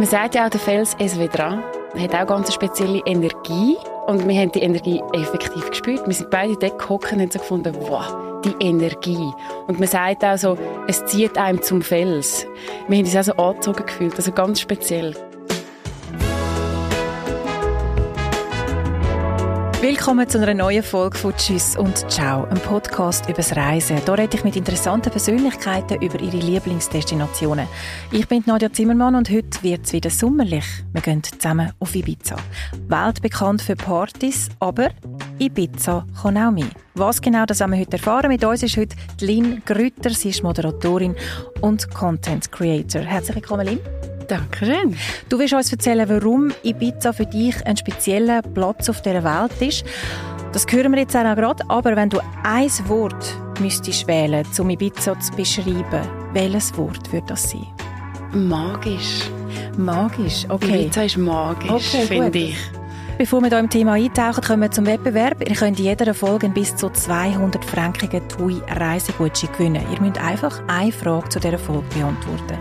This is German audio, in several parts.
Man sagt ja auch, der Fels Esvedra hat auch ganz spezielle Energie. Und wir haben die Energie effektiv gespürt. Wir sind beide dort gehockt und haben so gefunden, wow, die Energie. Und man sagt auch so, es zieht einem zum Fels. Wir haben uns auch so angezogen gefühlt, also ganz speziell. Willkommen zu einer neuen Folge von Tschüss und Ciao, einem Podcast über das Reisen. Hier rede ich mit interessanten Persönlichkeiten über ihre Lieblingsdestinationen. Ich bin Nadja Zimmermann und heute wird es wieder sommerlich. Wir gehen zusammen auf Ibiza. Weltbekannt für Partys, aber Ibiza kann auch mehr. Was genau, das haben wir heute erfahren. Mit uns ist heute Lynn Grütter. Sie ist Moderatorin und Content Creator. Herzlich willkommen, Lynn. Dankeschön. Du willst uns erzählen, warum Ibiza für dich ein spezieller Platz auf der Welt ist. Das hören wir jetzt auch gerade. Aber wenn du ein Wort müsstest wählen, um Ibiza zu beschreiben, welches Wort würde das sein? Magisch. Magisch, okay. Ibiza ist magisch, okay, finde ich. Bevor wir hier im Thema eintauchen, kommen wir zum Wettbewerb. Ihr könnt in jeder Folge bis zu 200 frankigen TUI Reisegutschein gewinnen. Ihr müsst einfach eine Frage zu dieser Folge beantworten.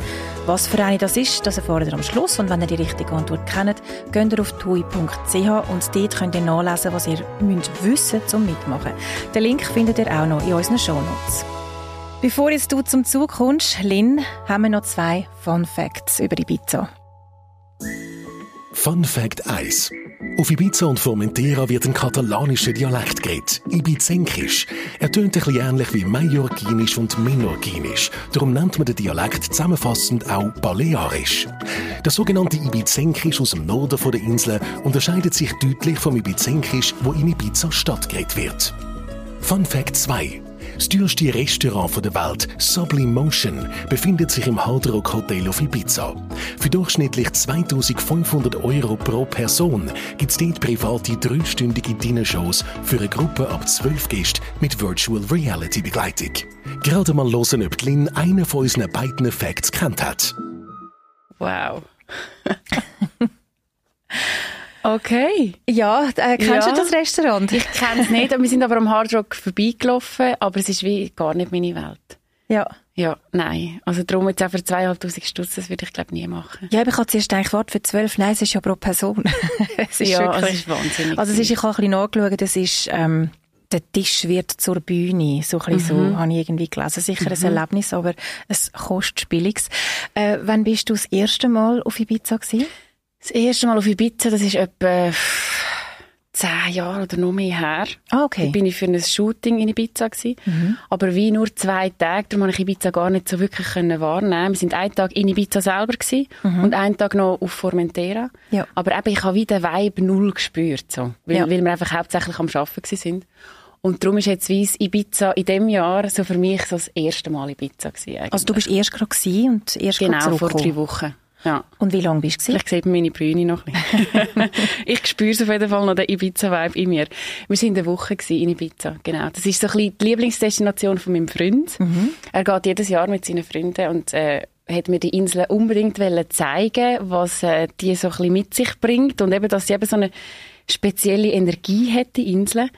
Was für eine das ist, das erfahrt ihr am Schluss. Und wenn ihr die richtige Antwort kennt, geht ihr auf tui.ch und dort könnt ihr nachlesen, was ihr müsst wissen zum Mitmachen. Den Link findet ihr auch noch in unseren Shownotes. Bevor jetzt du zum Zug kommst, Lynn, haben wir noch zwei Fun Facts über die Pizza. Fun Fact 1. Auf Ibiza und Formentera wird ein katalanischer Dialekt geredet, Ibizenkisch. Er tönt ein bisschen ähnlich wie Mallorquinisch und Menorquinisch. Darum nennt man den Dialekt zusammenfassend auch Balearisch. Das sogenannte Ibizenkisch aus dem Norden der Insel unterscheidet sich deutlich vom Ibizenkisch, wo in Ibiza stattgeredet wird. Fun Fact 2. Das teuerste Restaurant der Welt, Sublimotion, befindet sich im Hard Rock Hotel auf Ibiza. Für durchschnittlich 2500 Euro pro Person gibt es dort private dreistündige Dinnershows für eine Gruppe ab 12 Gästen mit Virtual Reality Begleitung. Gerade mal hören, ob Lynn einen von unseren beiden Facts kennt hat. Wow. Okay. Ja, äh, kennst ja. du das Restaurant? Ich kenne es nicht. Wir sind aber am Hard Rock vorbeigelaufen, aber es ist wie gar nicht meine Welt. Ja. Ja, nein. Also darum jetzt auch für 2'500 Stutz, das würde ich glaube nie machen. Ja, aber ich habe zuerst gedacht, warte, für 12, nein, es ist ja pro Person. es ist ja, wirklich, es ist wahnsinnig. Also es ist, ich habe ein bisschen nachgeschaut, es ist, ähm, der Tisch wird zur Bühne. So ein bisschen mhm. so habe ich irgendwie gelesen. Sicher mhm. ein Erlebnis, aber es kostet billiges. Äh, wann bist du das erste Mal auf Ibiza gewesen? Das erste Mal auf Ibiza, das ist etwa zehn Jahre oder noch mehr her. Ah, okay. Da bin ich für ein Shooting in Ibiza gewesen. Mhm. Aber wie nur zwei Tage, darum konnte ich Ibiza gar nicht so wirklich wahrnehmen. Wir sind einen Tag in Ibiza selber gewesen mhm. und einen Tag noch auf Formentera. Ja. Aber eben, ich habe wieder Vibe null gespürt, so. Weil, ja. weil wir einfach hauptsächlich am Arbeiten sind. Und darum ist jetzt weiss Ibiza in dem Jahr so für mich so das erste Mal Ibiza gewesen. Eigentlich. Also du bist erst gerade und erst Genau, vor drei Wochen. Ja. Und wie lange bist du Vielleicht sieht man meine Brüne noch ein bisschen. ich spüre auf jeden Fall noch den Ibiza-Vibe in mir. Wir waren eine Woche in Ibiza, genau. Das ist so ein bisschen die Lieblingsdestination von meinem Freund. Mhm. Er geht jedes Jahr mit seinen Freunden und äh, hat mir die Insel unbedingt zeigen was äh, die so ein bisschen mit sich bringt und eben, dass sie eben so eine spezielle Energie hat, die Insel.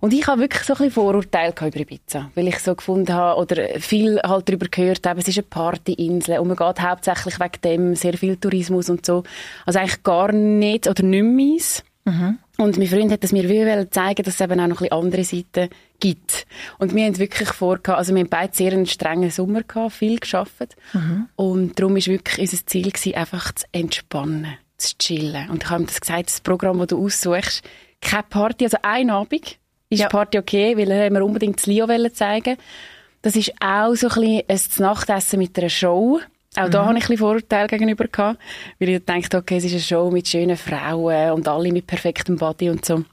Und ich habe wirklich so ein bisschen Vorurteile über Ibiza, weil ich so gefunden habe, oder viel halt darüber gehört habe, es ist eine Partyinsel und man geht hauptsächlich wegen dem, sehr viel Tourismus und so. Also eigentlich gar nicht oder nicht meins. Mhm. Und mein Freund hat es mir wie zeigen, dass es eben auch noch ein bisschen andere Seiten gibt. Und wir haben wirklich vor, also wir haben beide sehr einen strengen Sommer gehabt, viel geschafft. Mhm. Und darum war wirklich unser Ziel gewesen, einfach zu entspannen, zu chillen. Und ich habe ihm das gesagt, das Programm, das du aussuchst, keine Party, also ein Abend, ist ja. Party okay, weil er mir unbedingt das Leo zeigen Das ist auch so ein bisschen ein Nachtessen mit einer Show. Auch mhm. da habe ich ein bisschen Vorurteile gegenüber gehabt, weil ich dachte, okay, es ist eine Show mit schönen Frauen und alle mit perfektem Body und so.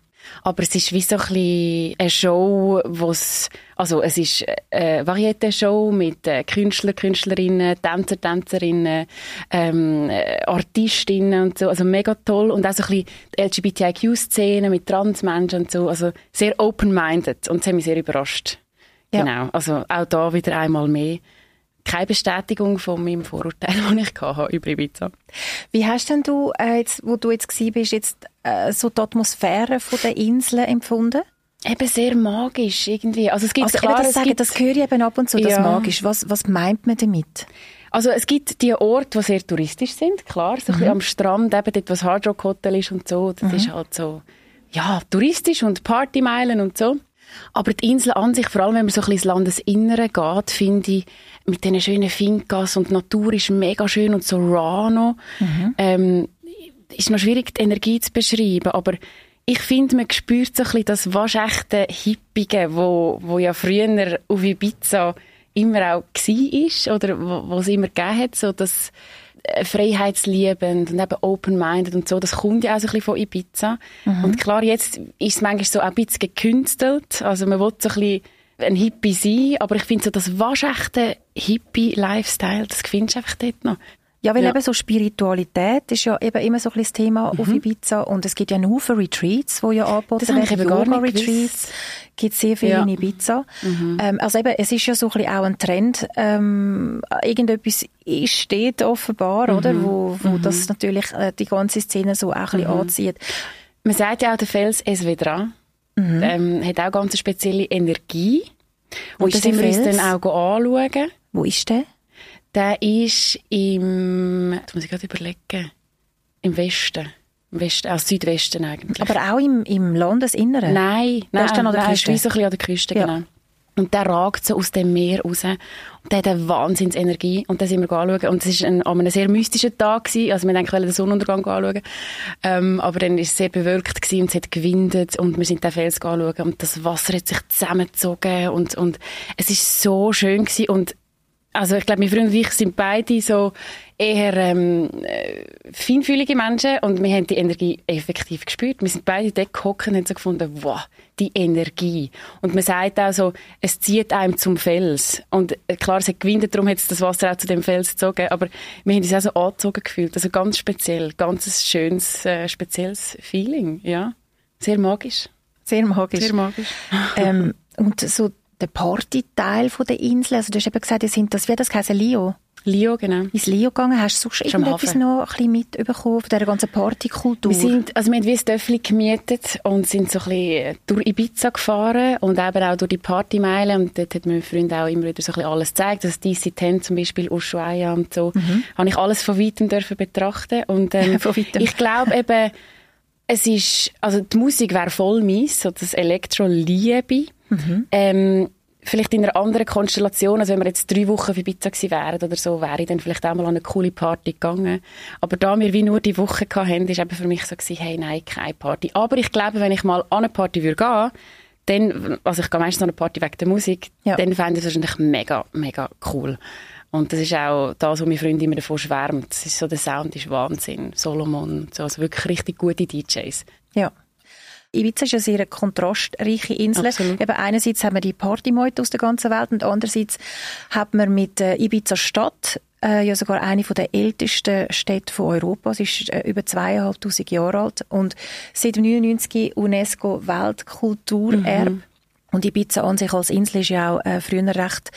Aber es ist wie so ein bisschen eine Show, wo's, also es ist eine Varieté-Show mit äh, Künstler, Künstlerinnen, Tänzer, Tänzerinnen, ähm, äh, Artistinnen und so, also mega toll. Und auch so ein bisschen LGBTIQ-Szene mit Transmenschen und so, also sehr open-minded. Und das hat mich sehr überrascht. Ja. Genau, also auch da wieder einmal mehr keine Bestätigung von meinem Vorurteil, das ich hatte über Ibiza. Wie hast denn du, äh, jetzt, wo du jetzt bist, jetzt äh, so die Atmosphäre von der Inseln empfunden? Eben sehr magisch irgendwie. Also es gibt also klar, das, sagen, das höre ich eben ab und zu, das ja. magisch. Was, was meint man damit? Also es gibt die Orte, die sehr touristisch sind, klar, so mhm. am Strand, eben dort, wo das Hard Rock Hotel ist und so, das mhm. ist halt so, ja, touristisch und Partymeilen und so. Aber die Insel an sich, vor allem wenn man so ein bisschen ins Landesinnere geht, finde ich, mit diesen schönen Finkas und die Natur ist mega schön und so raw noch, mhm. ähm, ist noch schwierig, die Energie zu beschreiben, aber ich finde, man spürt so ein bisschen das waschechte Hippige, wo, wo ja früher auf Ibiza immer auch war oder wo, wo es immer gegeben hat, so das äh, freiheitsliebend und eben open-minded und so, das kommt ja auch so ein bisschen von Ibiza. Mhm. Und klar, jetzt ist es manchmal so ein bisschen gekünstelt, also man will so ein bisschen ein Hippie sein, aber ich finde so das waschechte Hippie-Lifestyle, das findest du einfach dort noch. Ja, weil ja. eben so Spiritualität ist ja eben immer so ein bisschen das Thema mhm. auf Ibiza und es gibt ja nur für Retreats, wo ja angeboten werden. Das Yoga-Retreats gibt sehr viel ja. in Ibiza. Mhm. Ähm, also eben, es ist ja so ein bisschen auch ein Trend, ähm, irgendetwas steht offenbar, mhm. oder, wo, wo mhm. das natürlich äh, die ganze Szene so auch ein bisschen mhm. anzieht. Man sagt ja auch, der Fels Esvedra mhm. ähm, hat auch ganz eine spezielle Energie. Wo und das sind wir uns dann auch anschauen. Wo ist der? Der ist im, jetzt muss ich gerade überlegen, im Westen. Im Westen, also Südwesten eigentlich. Aber auch im, im Landesinneren? Nein, nein, ist dann an der nein, Küste. ist so ein bisschen an der Küste, ja. genau. Und der ragt so aus dem Meer raus. Und der hat eine Wahnsinnsenergie. Und das sind wir anschauen. Und es war ein, an einem sehr mystischen Tag. Gewesen. Also wir wollten den Sonnenuntergang anschauen. Ähm, aber dann war es sehr bewölkt gewesen und es hat gewindet. Und wir sind den Fels anschauen. Und das Wasser hat sich zusammengezogen. Und, und es war so schön gewesen. Und also ich glaube, mein Freund und ich sind beide so eher ähm, äh, feinfühlige Menschen und wir haben die Energie effektiv gespürt. Wir sind beide dort gehockt und haben so gefunden, wow, die Energie. Und man sagt auch so, es zieht einem zum Fels. Und äh, klar, es hat gewinnt, darum hat es das Wasser auch zu dem Fels gezogen, aber wir haben uns auch so angezogen gefühlt. Also ganz speziell, ganz schönes, äh, spezielles Feeling, ja. Sehr magisch. Sehr magisch. Sehr magisch. ähm, und so der Partyteil der Insel. Also du hast eben gesagt, ihr sind das, wie das heißt, Lio? Lio, genau. Ins Lio gegangen, hast du sonst irgendetwas noch ein bisschen mitbekommen von dieser ganzen Partykultur? Wir sind, also wir haben wie ein Dörfli gemietet und sind so ein bisschen durch Ibiza gefahren und eben auch durch die Partymeile und dort hat mein Freund auch immer wieder so ein bisschen alles gezeigt, das DC 10 zum Beispiel, Ushuaia und so, mhm. habe ich alles von weitem dürfen betrachten und ähm, ich glaube eben, es ist, also die Musik wäre voll mies, so das Elektro liebe Mhm. Ähm, vielleicht in einer anderen Konstellation, also wenn wir jetzt drei Wochen für Pizza gewesen wären oder so, wäre ich dann vielleicht auch mal an eine coole Party gegangen. Aber da wir wie nur die Woche hatten, ist eben für mich so gewesen, hey, nein, keine Party. Aber ich glaube, wenn ich mal an eine Party würde gehen, dann, also ich gehe meistens an eine Party wegen der Musik, ja. dann fände ich es wahrscheinlich mega, mega cool. Und das ist auch das, was meine Freunde immer davon schwärmt. Das ist so, der Sound ist Wahnsinn. Solomon, so, also wirklich richtig gute DJs. Ja. Ibiza ist ja sehr eine kontrastreiche Insel. Absolut. Eben einerseits haben wir die Partymeute aus der ganzen Welt und andererseits hat man mit äh, Ibiza Stadt äh, ja sogar eine von der ältesten Städte von Europa. Sie ist äh, über zweieinhalbtausend Jahre alt und seit 99 UNESCO Weltkulturerbe. Mhm. Und Ibiza an sich als Insel ist ja auch äh, früher recht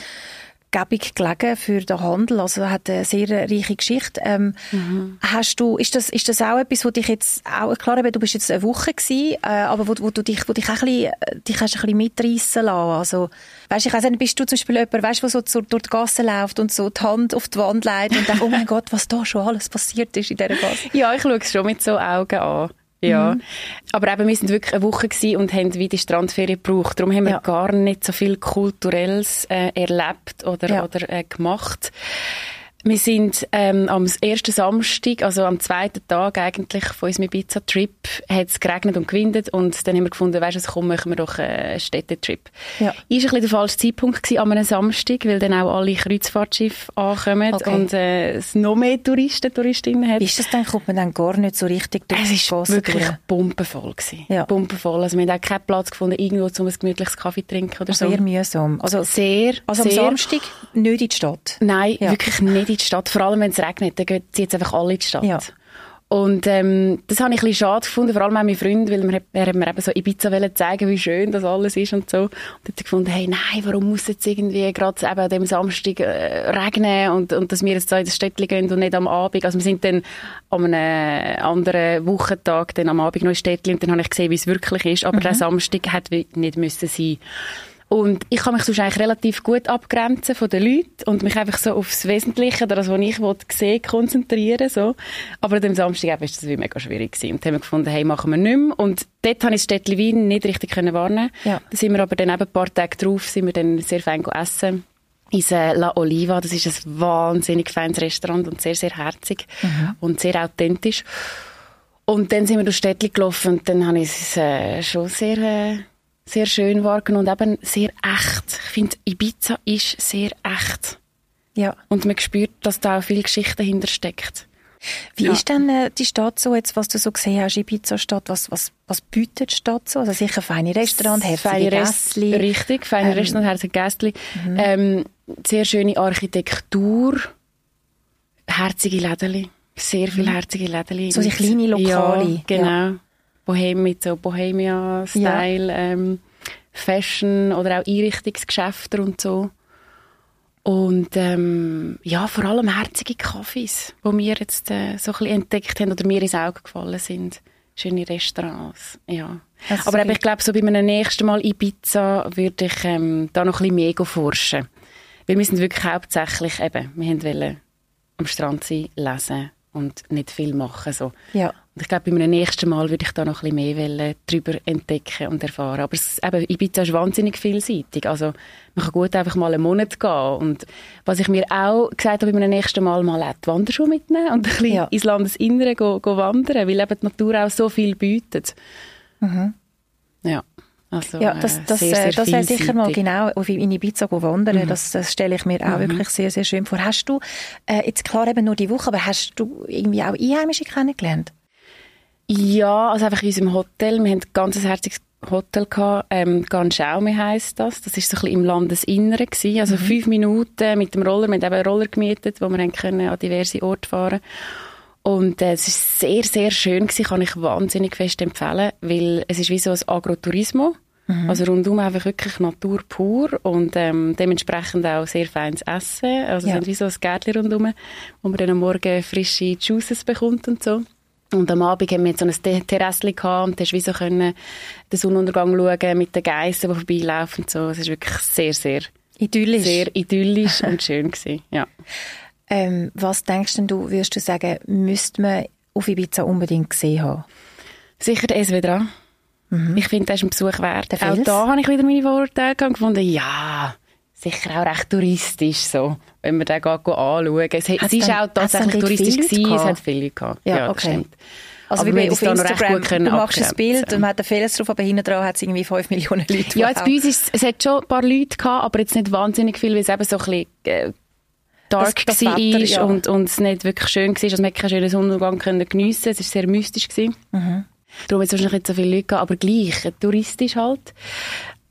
gebig gelegen für den Handel. Also hat eine sehr reiche Geschichte. Ähm, mhm. Hast du, ist das, ist das auch etwas, wo dich jetzt auch, klar, du bist jetzt eine Woche gewesen, äh, aber wo, wo du dich, wo dich auch ein bisschen, dich hast ein bisschen mitreissen lassen. Also, weißt, ich weiss nicht, bist du zum Beispiel jemand, weißt, der so zu, durch die Gasse läuft und so die Hand auf die Wand legt und denkt, oh mein Gott, was da schon alles passiert ist in dieser Gasse? Ja, ich schaue es schon mit so Augen an. Ja, mhm. aber eben, wir sind wirklich eine Woche gewesen und haben wie die Strandferien gebraucht. Darum haben wir ja. gar nicht so viel Kulturelles äh, erlebt oder, ja. oder äh, gemacht. Wir sind ähm, am ersten Samstag, also am zweiten Tag eigentlich von unserem Ibiza-Trip, hat es geregnet und gewindet und dann haben wir gefunden, weißt du, komm, machen wir doch einen Städtetrip. Ja. Ist ein bisschen der falsche Zeitpunkt gewesen, an einem Samstag, weil dann auch alle Kreuzfahrtschiffe ankommen okay. und äh, es noch mehr Touristen, Touristinnen hat. Ist das dann, kommt man dann gar nicht so richtig durch Es war wirklich durch. pumpenvoll gewesen. Ja. Pumpenvoll. Also wir haben auch keinen Platz gefunden, irgendwo um ein gemütliches Kaffee zu trinken oder also so. Sehr mühsam. Also sehr, Also sehr, am Samstag nicht in die Stadt? Nein, ja. wirklich nicht in die Stadt. Vor allem, wenn es regnet, dann gehen sie jetzt einfach alle in die Stadt. Ja. Und ähm, das habe ich ein bisschen schade gefunden, vor allem auch mein Freund, weil er, er hat mir eben so Ibiza zeigen wie schön das alles ist und so. Und dann hat er gefunden, hey, nein, warum muss jetzt irgendwie gerade eben an dem Samstag äh, regnen und, und dass wir jetzt da in das Städtchen gehen und nicht am Abend. Also wir sind dann an einem anderen Wochentag dann am Abend noch in Städtchen und dann habe ich gesehen, wie es wirklich ist. Aber mhm. der Samstag hätte nicht müssen sein Und ich kann mich sonst eigentlich relativ gut abgrenzen von den Leuten und mich einfach so aufs Wesentliche, das, was ich sehen konzentrieren. So. Aber an dem Samstag war das wie mega schwierig. Gewesen. Und haben wir gefunden, hey, machen wir nicht mehr. Und dort habe ich das Städtchen Wien nicht richtig können warnen. Ja. Da sind wir aber dann eben ein paar Tage drauf, sind wir dann sehr fein essen äh, La Oliva. Das ist ein wahnsinnig feines Restaurant und sehr, sehr herzig mhm. und sehr authentisch. Und dann sind wir durch Städtchen gelaufen und dann habe ich es äh, schon sehr... Äh, sehr schön wahrgenommen und eben sehr echt. Ich finde, Ibiza ist sehr echt. Ja. Und man spürt, dass da auch viel Geschichte dahinter steckt. Wie ja. ist denn äh, die Stadt so, jetzt, was du so gesehen hast, Ibiza-Stadt, was, was, was bietet die Stadt so? Also sicher feine Restaurant, herzige Gästli. Richtig, feine ähm, Restaurant, herzige Gästli. Mhm. Ähm, sehr schöne Architektur, herzige Läden, sehr viele mhm. herzige Läden. So die kleine Lokale. Ja, genau. Ja. Bohem mit so Bohemia-Style, ja. ähm, Fashion oder auch Einrichtungsgeschäfte und so. Und ähm, ja, vor allem herzige Kaffees, die wir jetzt äh, so ein bisschen entdeckt haben oder mir ins Auge gefallen sind. Schöne Restaurants, ja. Aber eben, ich glaube, so bei meinem nächsten Mal Ibiza würde ich ähm, da noch ein bisschen mehr forschen. Weil wir sind wirklich hauptsächlich eben, wir wollten am Strand sein, lesen und nicht viel machen. So. Ja. Und ich glaube, bei meinem nächsten Mal würde ich da noch ein bisschen mehr darüber entdecken und erfahren. Aber es, eben, Ibiza ist wahnsinnig vielseitig. Also man kann gut einfach mal einen Monat gehen. Und was ich mir auch gesagt habe bei meinem nächsten Mal, mal auch die Wanderschuhe mitnehmen und ein bisschen ja. ins Landesinnere go, go wandern, weil eben die Natur auch so viel bietet. Mhm. Ja. Also, ja, das, äh, das, sehr, sehr das wäre sicher mal genau auf in Ibiza wandern. Mhm. Das, das stelle ich mir auch mhm. wirklich sehr, sehr schön vor. Hast du, äh, jetzt klar eben nur die Woche, aber hast du irgendwie auch Einheimische kennengelernt? Ja, also einfach in unserem Hotel. Wir haben ein ganz herziges Hotel gehabt, ähm, Ganschaume heisst das. Das ist so ein bisschen im Landesinneren gewesen. Also mhm. fünf Minuten mit dem Roller. Wir haben eben einen Roller gemietet, wo wir können an diverse Orte fahren und äh, es ist sehr, sehr schön gewesen, kann ich wahnsinnig fest empfehlen, weil es ist wie so ein Agrotourismo. Mhm. Also rundum einfach wirklich Natur pur und ähm, dementsprechend auch sehr feines Essen. Also ja. es sind wie so ein Gärtchen rundum, wo man dann am Morgen frische Juices bekommt und so. Und am Abend haben wir so ein Terrasse gehabt und hast wie so können den Sonnenuntergang schauen mit den Geissen, die vorbeilaufen und so. Es ist wirklich sehr, sehr idyllisch, sehr idyllisch und schön gewesen. Ja. Ähm, was denkst denn du, würdest du sagen, müsste man auf Ibiza unbedingt gesehen haben? Sicher der SW Mhm. Ich finde, das ist ein Besuch wert. Auch da habe ich wieder meine Vorurteile gefunden. Ja, sicher auch recht touristisch so, wenn man den anschauen. Es, es ist auch tatsächlich touristisch gewesen, es hat viele gehabt. Ja, ja okay. Stimmt. Also aber wie bei auf Instagram, du machst ein Bild und man hat einen Fehler drauf, aber hinten dran hat es irgendwie 5 Millionen Leute. Ja, jetzt bei uns ist, es hat schon ein paar Leute gehabt, aber jetzt nicht wahnsinnig viel, weil es eben so ein bisschen äh, dark das, das war ja. und, und es nicht wirklich schön war. Also man keinen schönen Sonnenuntergang können geniessen. Es war sehr mystisch. Gewesen. Mhm. Darum hat es wahrscheinlich nicht so viele Leute gehabt, aber gleich, touristisch halt.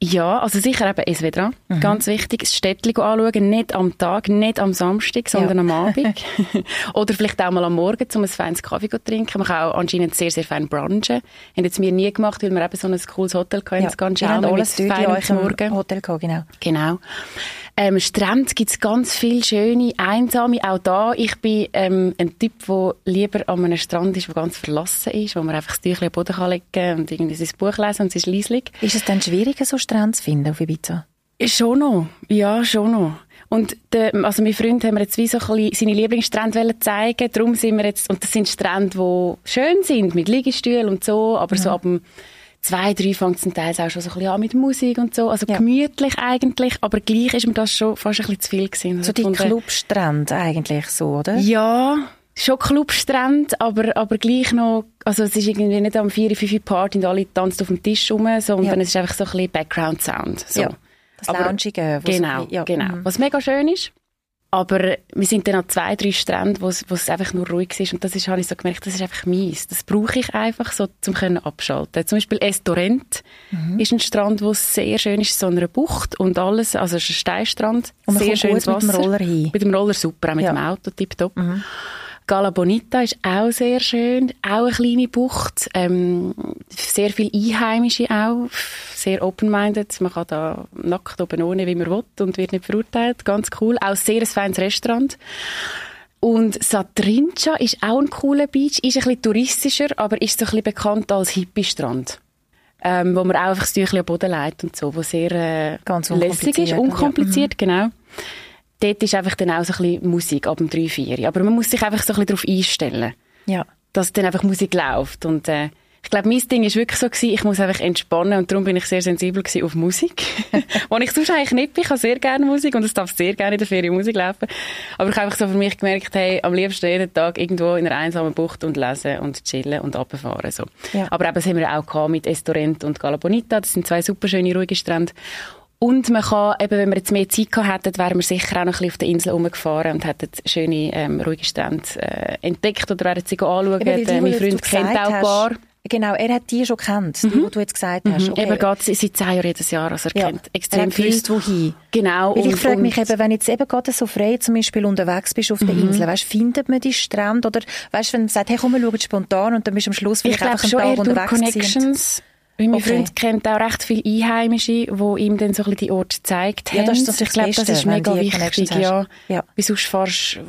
Ja, also sicher eben SW dran. Mhm. Ganz wichtig, das Städtchen anschauen, nicht am Tag, nicht am Samstag, sondern ja. am Abend. Oder vielleicht auch mal am Morgen, um ein feines Kaffee zu trinken. Man kann auch anscheinend sehr, sehr fein brunchen. Haben jetzt mir nie gemacht, weil wir eben so ein cooles Hotel hatten. Ja, ganz schön. alles mit feinem Morgen. Hotel gehabt, genau. Genau. Ähm, Strand gibt es ganz viele schöne, einsame. Auch da, ich bin ähm, ein Typ, der lieber an einem Strand ist, der ganz verlassen ist, wo man einfach das Tüchlein am Boden kann legen kann und irgendwie sein Buch lesen und es ist leislich. Ist es dann schwieriger, so Strand zu finden auf Ibiza? Schon noch. Ja, schon noch. Und der, also mein Freund haben wir jetzt wie so ein bisschen seine Lieblingsstrände zeigen. Darum sind wir jetzt, und das sind Strände, die schön sind, mit Liegestühlen und so, aber ja. so ab dem zwei, drei fängt es teils auch schon so ein bisschen an mit Musik und so. Also ja. gemütlich eigentlich, aber gleich ist mir das schon fast ein bisschen zu viel gewesen. So die Clubstrände eigentlich so, oder? Ja, schon Clubstrände, aber, aber gleich noch, also es ist irgendwie nicht am 4, 5 Party und alle tanzen auf dem Tisch rum, sondern ja. es ist einfach so ein bisschen Background-Sound. So. Ja, das Loungige. Genau, so, ja. genau. Mhm. Was mega schön ist. Aber wir sind dann an zwei, drei Stränden, wo es, einfach nur ruhig ist. Und das ist, habe ich so gemerkt, das ist einfach mies. Das brauche ich einfach so, zum können abschalten. Zum Beispiel Estorent mhm. ist ein Strand, wo sehr schön ist, so einer Bucht und alles. Also es ist ein Steinstrand. Und man sehr schönes Wasser. mit dem Roller hin. Mit dem Roller super, auch mit ja. dem Auto tipptopp. Mhm. Gala Bonita ist auch sehr schön, auch eine kleine Bucht, ähm, sehr viel Einheimische auch, sehr open-minded, man kann da nackt oben ohne, wie man will und wird nicht verurteilt, ganz cool, auch sehr ein feines Restaurant. Und Satrincha ist auch ein cooler Beach, ist ein bisschen touristischer, aber ist so ein bisschen bekannt als Hippie-Strand. ähm, wo man auch einfach das Tüchlein am Boden legt und so, wo sehr äh, Ganz lässig ist, unkompliziert, unkompliziert, genau. Dort ist einfach dann auch so ein bisschen Musik ab dem 3, 4. Aber man muss sich einfach so ein bisschen darauf einstellen, Ja. dass dann einfach Musik läuft. Und äh, ich glaube, mein Ding ist wirklich so gewesen, ich muss einfach entspannen und darum bin ich sehr sensibel gewesen auf Musik. Wo ich sonst eigentlich nicht bin. Ich habe sehr gerne Musik und es darf sehr gerne in der Ferien Musik laufen. Aber ich habe einfach so für mich gemerkt, hey, am liebsten jeden Tag irgendwo in einer einsamen Bucht und lesen und chillen und runterfahren. So. Ja. Aber eben, das haben wir auch gehabt mit Estorent und Gala Bonita. Das sind zwei super schöne, ruhige Strände. Und man kann, eben, wenn wir jetzt mehr Zeit gehabt hätten, wären wir sicher auch noch ein bisschen auf der Insel rumgefahren und hätten schöne, ähm, ruhige Strände äh, entdeckt oder wären sie anschauen. Eben, die, äh, mein Freund kennt auch ein paar. Genau, er hat die schon kennt, die, die du jetzt gesagt hast. Mhm. Eben geht seit zehn Jahren jedes Jahr, also er Ja. kennt Er extrem hat viel. gewusst, wohin. Genau. Weil ich und- frage und- mich eben, wenn jetzt eben gerade so frei zum Beispiel unterwegs bist auf der Mhm. Insel, weißt, findet man die Strände oder weißt, wenn man sagt, hey, komm, wir schauen spontan und dann bist du am Schluss ich vielleicht glaube einfach einen Tag unterwegs. Connections. Weil mein Okay. Freund kennt auch recht viele Einheimische, die ihm dann so ein bisschen die Orte gezeigt haben. Ja, das ist natürlich ich glaube, das das ist mega wichtig, ja. Ja. Weil sonst fahrst du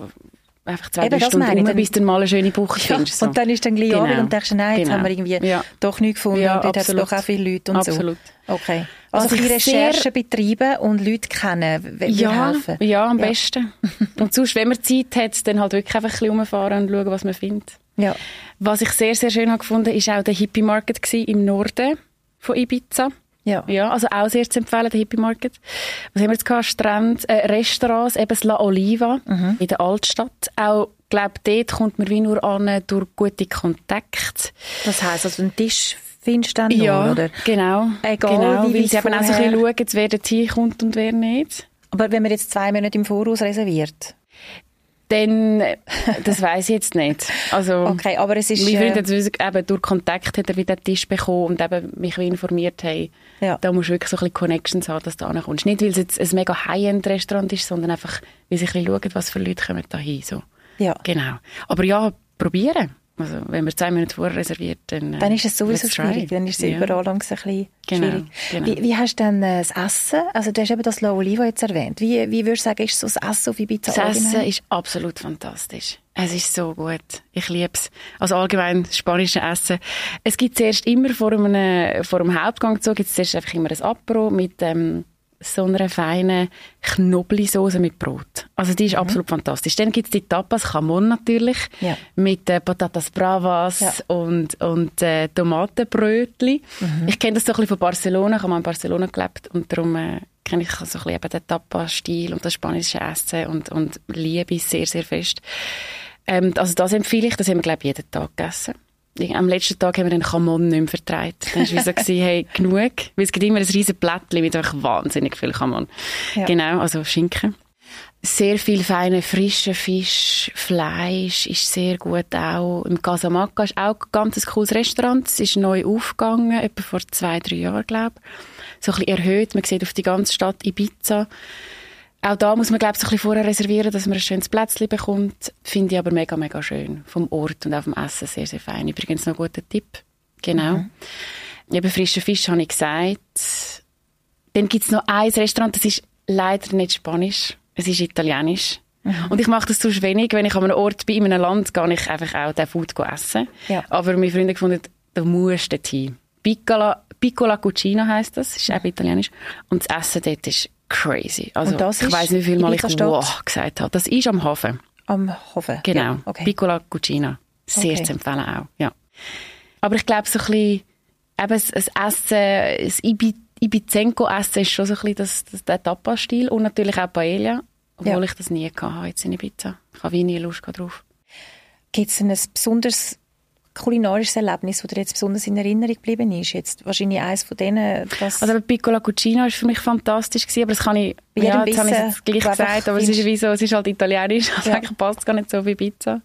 einfach zwei, Eben, drei das Stunden rum, bis du mal eine schöne Buche Ja, findest. so. und dann ist dann gleich Genau. Und denkst, nein, jetzt Genau. haben wir irgendwie Ja. doch nichts gefunden Ja, und dort hat es doch auch viele Leute und Absolut. so. Okay. Also ein sehr- Recherche betreiben und Leute kennen, w- wie ja, helfen. ja, am Ja. besten. und sonst, wenn man Zeit hat, dann halt wirklich einfach ein bisschen rumfahren und schauen, was man findet. Ja. Was ich sehr, sehr schön habe gefunden, ist auch der Hippie Market im Norden von Ibiza. Ja. Ja, also auch sehr zu empfehlen, der Hippie Market. Was haben wir jetzt gehabt? Strand, äh, Restaurants, eben das La Oliva Mhm. in der Altstadt. Auch, glaube dort kommt man wie nur an durch gute Kontakte. Das heisst, also einen Tisch findest du dann nur, oder? genau. Egal, genau, wie weil sie eben auch so ein bisschen schauen, wer dort hinkommt und wer nicht. Aber wenn man jetzt zwei Monate im Voraus reserviert. Dann, das weiß ich jetzt nicht. Also, Okay, aber es ist... Mein Freund äh, eben durch Kontakt hat er wieder den Tisch bekommen und eben mich informiert, hey, Ja. da musst du wirklich so ein bisschen Connections haben, dass du da kommst. Nicht, weil es jetzt ein mega High-End-Restaurant ist, sondern einfach, weil sie ein bisschen schauen, was für Leute kommen da hin. So. ja. Genau. Aber ja, probieren. Also, wenn man zwei Minuten vorher reserviert, dann... äh, Dann ist es sowieso schwierig, dann ist es Ja. überall langsam ein bisschen Genau, schwierig. genau. Wie, wie hast du denn äh, das Essen, also du hast eben das La Oliva jetzt erwähnt, wie, wie würdest du sagen, ist so das Essen auf Ibiza Das Essen allgemein? ist absolut fantastisch. Es ist so gut. Ich liebe es. Also allgemein das spanische Essen. Es gibt zuerst immer vor einem, vor einem Hauptgang so, gibt es zuerst einfach immer ein Apro mit ähm, so einer feinen Knoblauchsoße mit Brot. Also die ist absolut fantastisch. Dann gibt es die Tapas, Jamon natürlich, Mhm. Ja. mit äh, Patatas Bravas Ja. und, und äh, Tomatenbrötli. Mhm. Ich kenne das so ein bisschen von Barcelona, ich habe mal in Barcelona gelebt und darum äh, kenne ich so ein bisschen eben den Tapa-Stil und das spanische Essen und, und liebe es sehr, sehr fest. Ähm, also das empfehle ich, das haben wir glaube ich jeden Tag gegessen. Am letzten Tag haben wir den Chamon nicht mehr vertreibt. Dann war es so, gewesen, hey, genug. Weil es gibt immer ein riesen Plättchen mit einfach wahnsinnig viel Chamon. Ja. Genau, also Schinken. Sehr viel feiner, frischer Fisch, Fleisch ist sehr gut auch. Im Casamaca ist auch ein ganz cooles Restaurant. Es ist neu aufgegangen, etwa vor zwei, drei Jahren, glaube ich. So ein bisschen erhöht. Man sieht auf die ganze Stadt Ibiza. Auch da muss man, glaube ich, so ein bisschen vorher reservieren, dass man ein schönes Plätzchen bekommt. Finde ich aber mega, mega schön. Vom Ort und auch vom Essen sehr, sehr fein. Übrigens noch ein guter Tipp. Genau. Eben frischen Fisch habe ich gesagt. Dann gibt es noch ein Restaurant, das ist leider nicht Spanisch. Es ist Italienisch. Und ich mache das sonst wenig. Wenn ich an einem Ort bin, in einem Land, gehe ich einfach auch den Food essen. Ja. Aber meine Freunde gefunden, da musst du hin. Piccola, Piccola Cucina heisst das. ist eben italienisch. Und das Essen dort ist crazy. Also, ich ist weiss nicht, wie viel Mal ich wow gesagt habe. Das ist am Hafen. Am Hofen? Genau. Ja, okay. Piccola Cucina. Sehr Okay. zu empfehlen auch. Ja. Aber ich glaube, so ein bisschen, eben das, Essen, das Ibi, Ibizenko-Essen ist schon so ein bisschen das, das, der Tapas-Stil. Und natürlich auch Paella. Obwohl Ja. ich das nie hatte jetzt in Ibiza. Ich habe wie nie Lust drauf. Gibt es ein besonders kulinarisches Erlebnis, das dir jetzt besonders in Erinnerung geblieben ist? Jetzt wahrscheinlich eines von denen, das... Also, Piccola Cucina war für mich fantastisch gewesen, aber das kann ich, Bei ja, jetzt habe ich es gleich gesagt, aber es ist wie so, es ist halt italienisch, also Ja. eigentlich passt es gar nicht so wie Pizza.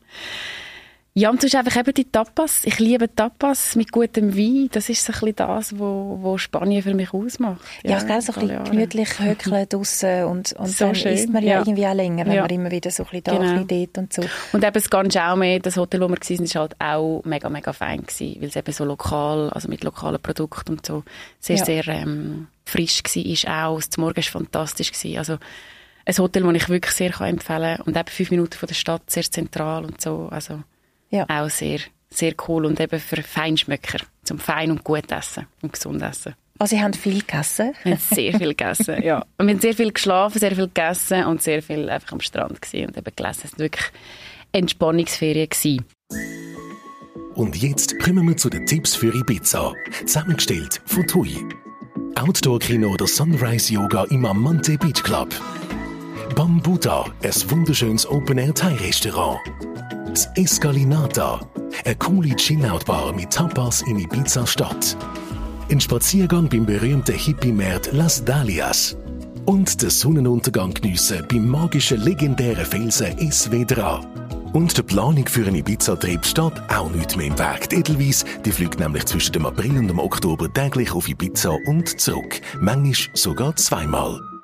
Ja, und sonst einfach eben die Tapas. Ich liebe Tapas mit gutem Wein. Das ist so ein bisschen das, wo, wo Spanien für mich ausmacht. ja, ich glaube, so ein bisschen gemütlich höckeln draussen und, und So dann schön, isst man ja, ja. irgendwie auch länger, wenn Ja. man immer wieder so ein bisschen da, Genau. ein bisschen dort und so. Und eben das Ganjaume, das Hotel, wo wir waren, war halt auch mega, mega fein gewesen, weil es eben so lokal, also mit lokalen Produkten und so, sehr, Ja. sehr ähm, frisch war, auch. Das Morgen war fantastisch gewesen. Also ein Hotel, das ich wirklich sehr empfehlen kann. Und eben fünf Minuten von der Stadt, sehr zentral und so. Also Ja. auch sehr, sehr cool und eben für Feinschmöcker zum fein und gut essen und gesund essen. Also Sie haben viel gegessen? Wir haben sehr viel gegessen, ja. Und wir haben sehr viel geschlafen, sehr viel gegessen und sehr viel einfach am Strand gewesen und eben gelesen. Es waren wirklich Entspannungsferien gewesen. Und jetzt kommen wir zu den Tipps für Ibiza. Zusammengestellt von TUI. Outdoor-Kino oder Sunrise-Yoga im Amante Beach Club. Bambuta, ein wunderschönes Open-Air-Thai-Restaurant. Das Escalinata, eine coole Chill-Out-Bar mit Tapas in Ibiza-Stadt. Ein Spaziergang beim berühmten Hippie-Markt Las Dalias. Und den Sonnenuntergang geniessen beim magischen legendären Felsen Esvedra. Und der Planung für einen Ibiza-Trip steht auch nicht mehr im Weg. Die Edelweiss, die fliegt nämlich zwischen dem April und dem Oktober täglich auf Ibiza und zurück. Manchmal sogar zweimal.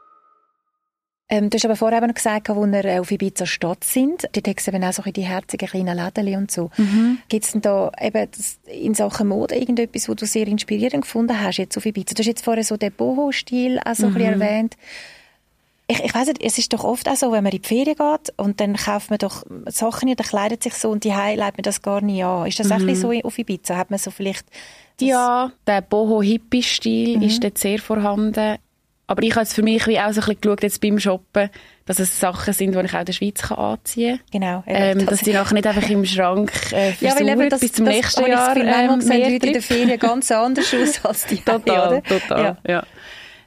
Ähm, du hast aber vorher noch gesagt, wo wir äh, auf Ibiza Stadt sind. Dort gibt es eben auch so die herzigen kleinen Läden und so. Mhm. Gibt es denn da eben das, in Sachen Mode irgendetwas, wo du sehr inspirierend gefunden hast jetzt auf Ibiza? Du hast jetzt vorher so den Boho-Stil auch so mhm. ein bisschen mhm. erwähnt. Ich, ich weiss nicht, es ist doch oft auch so, wenn man in die Ferien geht und dann kauft man doch Sachen oder kleidet sich so und die leitet man das gar nicht an. Ist das mhm. auch ein bisschen so auf Ibiza? Hat man so vielleicht... Ja, der Boho-Hippie-Stil mhm. ist dort sehr vorhanden. Aber ich habe jetzt für mich wie auch so ein bisschen geschaut, jetzt beim Shoppen, dass es Sachen sind, die ich auch in der Schweiz kann anziehen kann. Genau. Ähm, dass die nachher nicht einfach im Schrank äh, ja, weil das, bis zum das, nächsten Jahr ähm, mehr sehen Leute in der Ferien ganz anders aus als die Total, oder? total, ja. ja.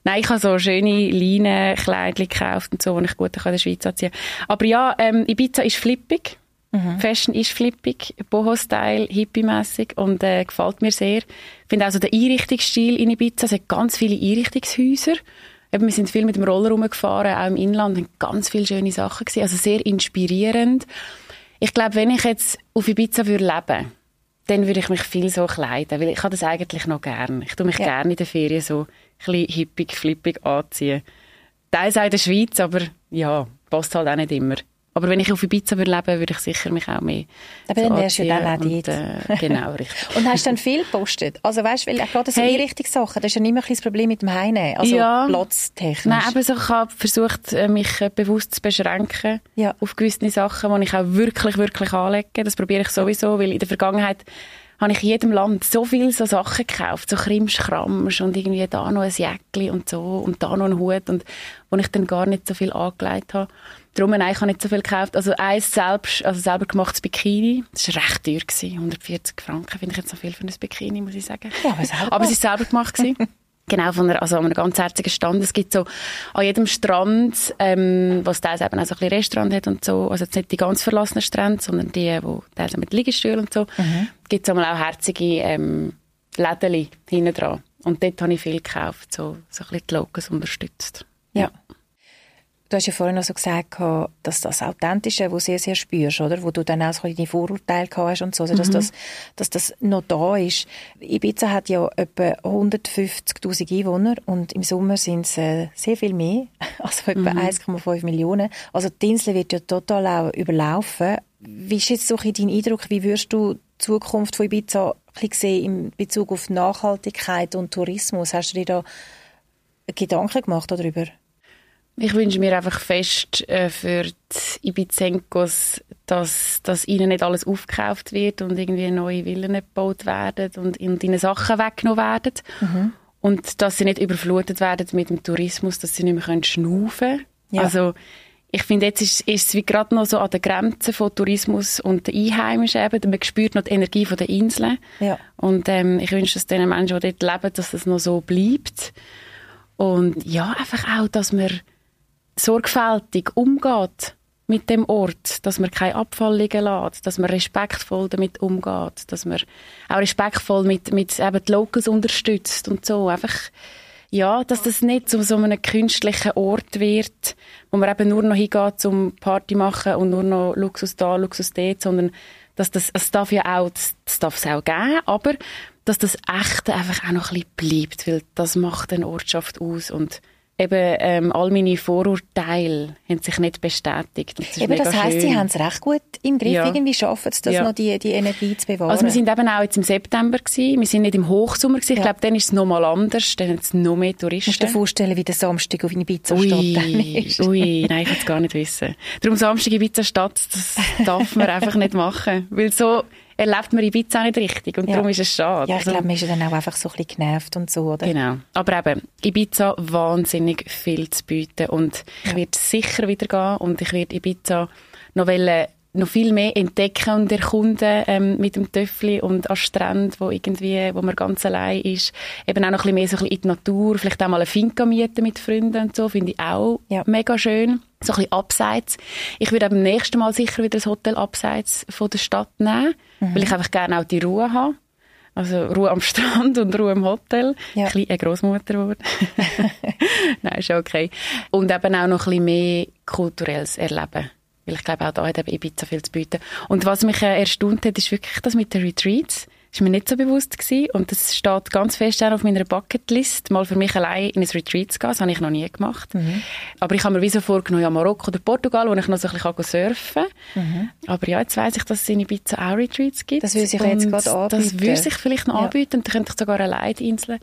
Nein, ich habe so schöne Leinenkleidchen gekauft und so, die ich gut in der Schweiz anziehen kann. Aber ja, ähm, Ibiza ist flippig. Mhm. Fashion ist flippig, Boho-Style, hippie-mässig und äh, gefällt mir sehr. Ich finde also den Einrichtungsstil in Ibiza, es hat ganz viele Einrichtungshäuser. Eben, wir sind viel mit dem Roller rumgefahren, auch im Inland, haben ganz viele schöne Sachen gesehen, also sehr inspirierend. Ich glaube, wenn ich jetzt auf Ibiza würde leben dann würde ich mich viel so kleiden, weil ich habe das eigentlich noch gern. Ich tue mich ja. gerne in der Ferien so ein bisschen hippig, flippig anziehen. Teils auch in der Schweiz, aber ja, passt halt auch nicht immer. Aber wenn ich auf Ibiza würde leben, würde ich sicher mich auch mehr Aber so dann wärst du ja dann auch dort. Äh, genau, richtig. und hast du dann viel gepostet? Also weißt du, weil gerade so hey. Einrichtungssachen, das ist ja nicht mehr ein Problem mit dem Heine, also ja. platztechnisch. Nein, aber so, ich habe versucht, äh, mich äh, bewusst zu beschränken ja. auf gewisse Sachen, die ich auch wirklich, wirklich anlege. Das probiere ich sowieso, weil in der Vergangenheit habe ich in jedem Land so viele so Sachen gekauft, so Krimsch-Kramsch und irgendwie da noch ein Jäckli und so und da noch ein Hut und wo ich dann gar nicht so viel angelegt habe. Darum nein, ich habe nicht so viel gekauft. Also eins selbst, also selber gemachtes Bikini, das war recht teuer. Gewesen. 140 Franken finde ich jetzt noch viel für ein Bikini, muss ich sagen. Ja, aber, aber es war selber gemacht. Genau, von einer, also an einem ganz herzigen Stand. Es gibt so an jedem Strand, ähm, was teils eben auch so ein bisschen Restaurant hat und so, also jetzt nicht die ganz verlassenen Strände, sondern die, wo teils mit Liegestühlen und so, mhm. gibt es auch herzige ähm, Läden hinten dran. Und dort habe ich viel gekauft, so, so ein bisschen die Locals unterstützt. ja. ja. Du hast ja vorhin noch so gesagt, dass das Authentische, wo sehr, sehr spürst, oder? Wo du dann auch so deine Vorurteile gehabt hast und so, also dass, mhm. das, dass das noch da ist. Ibiza hat ja etwa 150.000 Einwohner und im Sommer sind es äh, sehr viel mehr, also etwa mhm. 1,5 Millionen. Also die Insel wird ja total auch überlaufen. Wie ist jetzt so dein Eindruck, wie würdest du die Zukunft von Ibiza sehen in Bezug auf Nachhaltigkeit und Tourismus? Hast du dir da Gedanken gemacht darüber? Ich wünsche mir einfach fest äh, für die Ibizenkos, dass, dass ihnen nicht alles aufgekauft wird und irgendwie neue Villen gebaut werden und, und ihnen Sachen weggenommen werden. Mhm. Und dass sie nicht überflutet werden mit dem Tourismus, dass sie nicht mehr können schnaufen können. Ja. Also, ich finde, jetzt ist, ist es wie gerade noch so an der Grenze von Tourismus und den Einheimischen eben. Man spürt noch die Energie von der Inseln. Ja. Und ähm, ich wünsche es den Menschen, die dort leben, dass das noch so bleibt. Und ja, einfach auch, dass man sorgfältig umgeht mit dem Ort, dass man keinen Abfall liegen lässt, dass man respektvoll damit umgeht, dass man auch respektvoll mit, mit eben die Locals unterstützt und so. Einfach, ja, dass das nicht zu so einem künstlichen Ort wird, wo man eben nur noch hingeht zum Party machen und nur noch Luxus da, Luxus dort, sondern dass das, es darf ja auch, das darf es auch geben, aber dass das Echte einfach auch noch ein bisschen bleibt, weil das macht eine Ortschaft aus und eben ähm, all meine Vorurteile haben sich nicht bestätigt. Das eben, das heisst, schön. Sie haben es recht gut im Griff. Ja. Irgendwie schaffen sie das ja. noch, die, die Energie zu bewahren. Also wir sind eben auch jetzt im September gewesen. Wir sind nicht im Hochsommer gewesen. Ich glaube, dann ist es noch mal anders. Dann hat es noch mehr Touristen. Musst du dir vorstellen, wie der Samstag auf Ibiza Stadt dann ist? Ui, nein, ich kann es gar nicht wissen. Darum Samstag Ibiza Stadt, das darf man einfach nicht machen. Weil so erlebt man Ibiza nicht richtig und Ja. darum ist es schade. Ja, ich Also- glaube, man ist dann auch einfach so ein bisschen genervt und so, oder? Genau. Aber eben, Ibiza wahnsinnig viel zu bieten und ich werde sicher wieder gehen und ich werde Ibiza noch wollen, noch viel mehr entdecken und erkunden ähm, mit dem Töffli und an Strand, wo irgendwie, wo man ganz allein ist. Eben auch noch ein bisschen mehr so ein bisschen in die Natur, vielleicht auch mal eine Finca mieten mit Freunden und so, finde ich auch Ja. mega schön. So ein bisschen abseits. Ich würde beim nächsten Mal sicher wieder ein Hotel abseits von der Stadt nehmen, weil ich einfach gerne auch die Ruhe habe. Also Ruhe am Strand und Ruhe im Hotel. Ja. Ein bisschen eine Grossmutter geworden. Nein, ist okay. Und eben auch noch ein bisschen mehr kulturelles Erleben. Weil ich glaube, auch da hat eben Ibiza viel zu bieten. Und was mich äh, erstaunt hat, ist wirklich das mit den Retreats. Das war mir nicht so bewusst gewesen. Und das steht ganz fest auch auf meiner Bucketlist, mal für mich allein in ein Retreat zu gehen. Das habe ich noch nie gemacht. Aber ich habe mir wie so vorgenommen, ja, Marokko oder Portugal, wo ich noch so ein bisschen surfen kann. Aber ja, jetzt weiss ich, dass es in Ibiza auch Retreats gibt. Das würde sich jetzt gerade anbieten. Das würde sich vielleicht noch Ja. anbieten. Und dann könnte ich sogar allein die Insel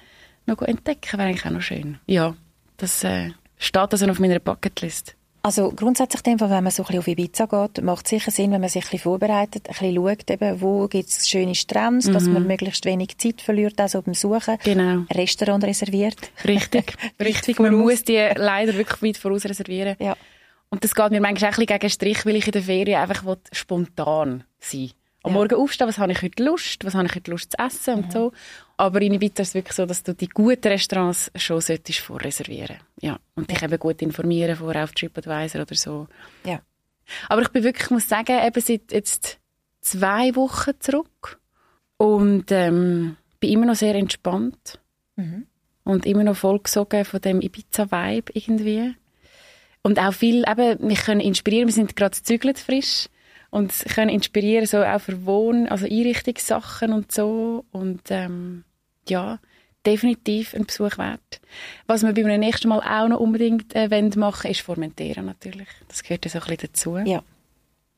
noch entdecken. Wäre eigentlich auch noch schön. Ja, das äh, steht also auf meiner Bucketlist. Also grundsätzlich, dem wenn man so ein bisschen auf Ibiza geht, macht es sicher Sinn, wenn man sich ein bisschen vorbereitet, ein bisschen schaut, eben, wo gibt es schöne Strands, dass man möglichst wenig Zeit verliert, also beim Suchen. Genau. Restaurant reserviert. Richtig, richtig. Man muss die leider wirklich weit voraus reservieren. Ja. Und das geht mir manchmal auch ein bisschen gegen den Strich, weil ich in der Ferien einfach will spontan sein Am Ja. Morgen aufstehen, was habe ich heute Lust, was habe ich heute Lust zu essen und so. Aber in Ibiza ist es wirklich so, dass du die guten Restaurants schon solltest vorreservieren. Ja. Und dich eben gut informieren vorher auf TripAdvisor oder so. Ja. Aber ich bin wirklich, ich muss sagen, eben seit jetzt zwei Wochen zurück und ähm, bin immer noch sehr entspannt Mhm. und immer noch vollgesogen von dem Ibiza-Vibe irgendwie. Und auch viel, eben, mich können inspirieren, wir sind gerade zügelt frisch und können inspirieren, so auch für Wohn-, also Einrichtungssachen und so und ähm, ja, definitiv ein Besuch wert. Was wir beim nächsten Mal auch noch unbedingt äh, wollen machen, ist Formentera natürlich. Das gehört ja so ein bisschen dazu. Ja.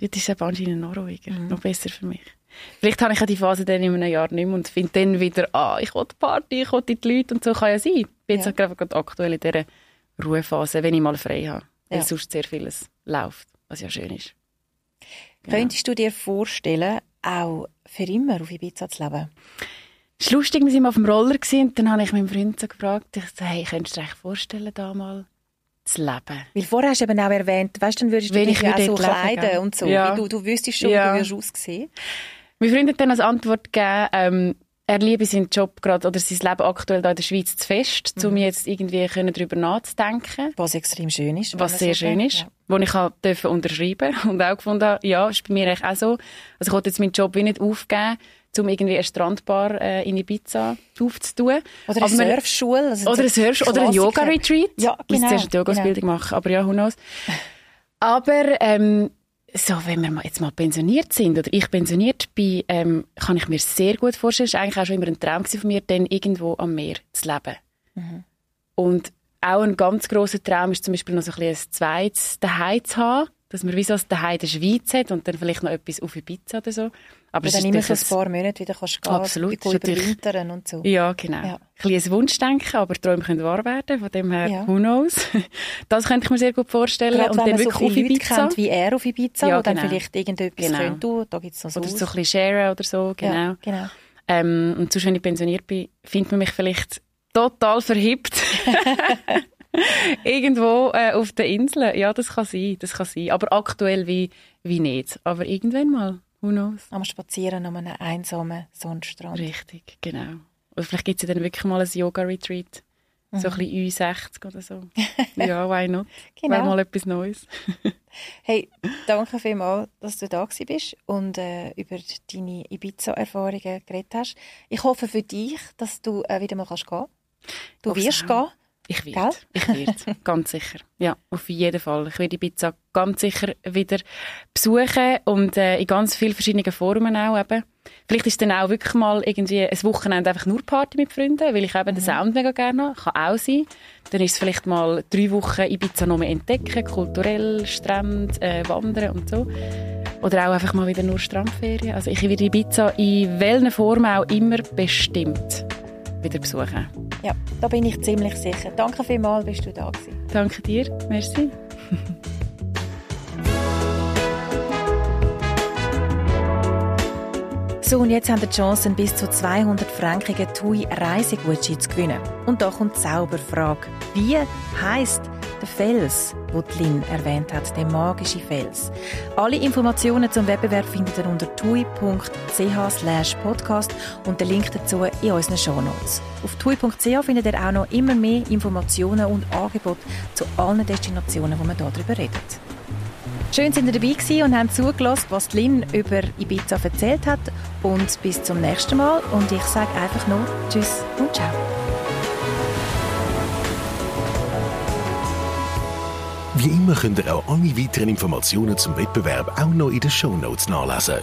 Das ist aber anscheinend noch ruhiger, noch besser für mich. Vielleicht habe ich ja die Phase dann in einem Jahr nicht mehr und finde dann wieder, ah, ich will Party, ich will die Leute und so kann ja sein. Ich bin jetzt Ja. halt gerade gerade aktuell in dieser Ruhephase, wenn ich mal frei habe. Weil Ja. sonst sehr vieles läuft, was ja schön ist. Könntest du dir vorstellen, auch für immer auf Ibiza zu leben? Es war lustig, wir waren mal auf dem Roller und dann habe ich meinen Freund so gefragt, ich so, hey, könntest du dir vorstellen, da mal zu leben? Weil vorher hast du eben auch erwähnt, weißt dann würdest du Wenn dich ich ja auch so kleiden und so. Ja. Du, du wüsstest schon, Ja. wie du würdest aussehen. Mein Freund hat dann als Antwort gegeben, ähm, er liebe seinen Job gerade oder sein Leben aktuell da in der Schweiz zu fest, Mhm. um jetzt irgendwie können darüber nachzudenken. Was extrem schön ist. Was sehr so schön denkt. ist, Ja. wo ich auch dürfen unterschreiben und auch gefunden habe, ja, ist bei mir eigentlich auch so. Also ich wollte jetzt meinen Job wie nicht aufgeben, um irgendwie eine Strandbar äh, in Ibiza aufzutun. Oder eine man- Surfschule. also Oder ein so Surf oder ein. Yoga-Retreat. Ja, genau, zuerst eine Yoga-Ausbildung machen, aber ja, who knows. Aber ähm, so, wenn wir jetzt mal pensioniert sind oder ich pensioniert bin, ähm, kann ich mir sehr gut vorstellen, es war eigentlich auch schon immer ein Traum von mir, dann irgendwo am Meer zu leben. Mhm. Und auch ein ganz grosser Traum ist zum Beispiel noch so ein, bisschen ein zweites Daheim zu haben, dass man wie so ein Daheim in der Schweiz hat und dann vielleicht noch etwas auf Ibiza oder so. Aber es dann immer so ein paar Monate wieder kannst gehen, Absolut, natürlich- überwintern und so. ja, genau. Ja. Ein bisschen Wunschdenken, aber Träume können wahr werden. Von dem her, Ja. who knows. Das könnte ich mir sehr gut vorstellen. Gerade und wenn dann man so wirklich auf viele Leute kennt wie er auf Ibiza, Ja, wo dann genau. vielleicht irgendetwas Genau. könnte tun. Da gibt es noch so Oder so ein bisschen sharen oder so, genau. Ja, genau. Ähm, und sonst, wenn ich pensioniert bin, findet man mich vielleicht total verhippt. Irgendwo äh, auf der Insel. Ja, das kann sein, das kann sein. Aber aktuell wie, wie nicht. Aber irgendwann mal, who knows. Am Spazieren an einem einsamen Sonnenstrand. Richtig, genau. Oder vielleicht gibt es ja dann wirklich mal ein Yoga-Retreat. So ein bisschen U60 oder so. ja, why not? Genau. Wäre mal etwas Neues. Hey, danke vielmals, dass du da bist und äh, über deine Ibiza-Erfahrungen geredet hast. Ich hoffe für dich, dass du äh, wieder mal kannst gehen Du Hoffe wirst auch. gehen. Ich Gell? werde. Ich werde. ganz sicher. Ja, auf jeden Fall. Ich werde Ibiza ganz sicher wieder besuchen und äh, in ganz vielen verschiedenen Formen auch eben. Vielleicht ist dann auch wirklich mal irgendwie ein Wochenende einfach nur Party mit Freunden, weil ich eben den Sound mega gerne habe. Kann auch sein. Dann ist es vielleicht mal drei Wochen Ibiza noch mehr entdecken, kulturell, Strand, äh, wandern und so. Oder auch einfach mal wieder nur Strandferien. Also ich werde Ibiza in welchen Formen auch immer bestimmt wieder besuchen. Ja, da bin ich ziemlich sicher. Danke vielmals, bist du da gewesen. Danke dir. Merci. So, und jetzt haben die Chance, bis zu 200 frankigen TUI Reisegutschein zu gewinnen. Und da kommt die Zauberfrage. Wie heisst Fels, den Lynn erwähnt hat, der magische Fels? Alle Informationen zum Wettbewerb findet ihr unter tui.ch podcast und den Link dazu in unseren Shownotes. Auf tui.ch findet ihr auch noch immer mehr Informationen und Angebote zu allen Destinationen, wo man darüber redet. Schön, dass ihr dabei und haben zugelassen, was Lynn über Ibiza erzählt hat. Und bis zum nächsten Mal. Und ich sage einfach nur Tschüss und Ciao. Wie immer könnt ihr auch alle weiteren Informationen zum Wettbewerb auch noch in den Shownotes nachlesen.